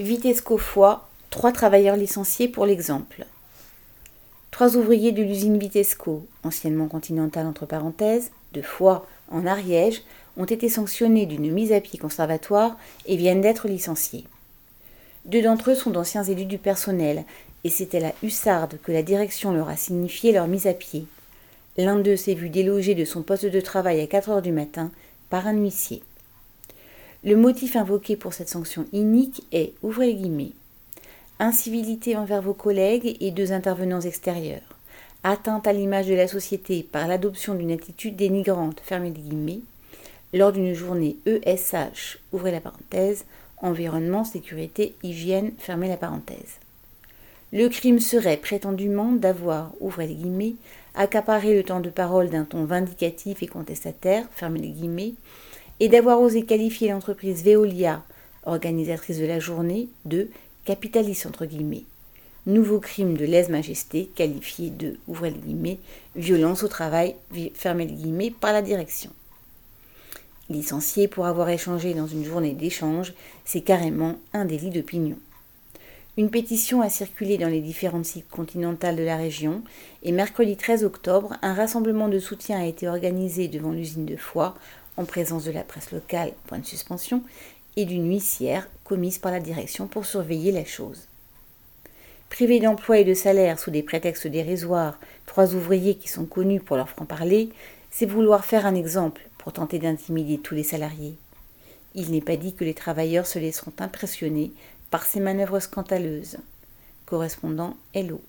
Vitesco Foix, trois travailleurs licenciés pour l'exemple. Trois ouvriers de l'usine Vitesco, anciennement Continental entre parenthèses, de Foix en Ariège, ont été sanctionnés d'une mise à pied conservatoire et viennent d'être licenciés. Deux d'entre eux sont d'anciens élus du personnel, et c'est à la hussarde que la direction leur a signifié leur mise à pied. L'un d'eux s'est vu délogé de son poste de travail à 4 heures du matin par un huissier. Le motif invoqué pour cette sanction inique est, ouvrez les guillemets, incivilité envers vos collègues et deux intervenants extérieurs, atteinte à l'image de la société par l'adoption d'une attitude dénigrante, fermez les guillemets, lors d'une journée ESH, ouvrez la parenthèse, environnement, sécurité, hygiène, fermez la parenthèse. Le crime serait prétendument d'avoir, ouvrez les guillemets, accaparé le temps de parole d'un ton vindicatif et contestataire, fermez les guillemets, et d'avoir osé qualifier l'entreprise Veolia, organisatrice de la journée, de capitaliste entre guillemets. Nouveau crime de lèse-majesté qualifié de, ouvrez guillemets, violence au travail, fermez les guillemets, par la direction. Licencié pour avoir échangé dans une journée d'échange, c'est carrément un délit d'opinion. Une pétition a circulé dans les différentes sites continentales de la région et mercredi 13 octobre, un rassemblement de soutien a été organisé devant l'usine de Foix en présence de la presse locale, point de suspension, et d'une huissière commise par la direction pour surveiller la chose. Privés d'emploi et de salaire sous des prétextes dérisoires, trois ouvriers qui sont connus pour leur franc-parler, c'est vouloir faire un exemple pour tenter d'intimider tous les salariés. Il n'est pas dit que les travailleurs se laisseront impressionner par ces manœuvres scandaleuses. Correspondant Hello.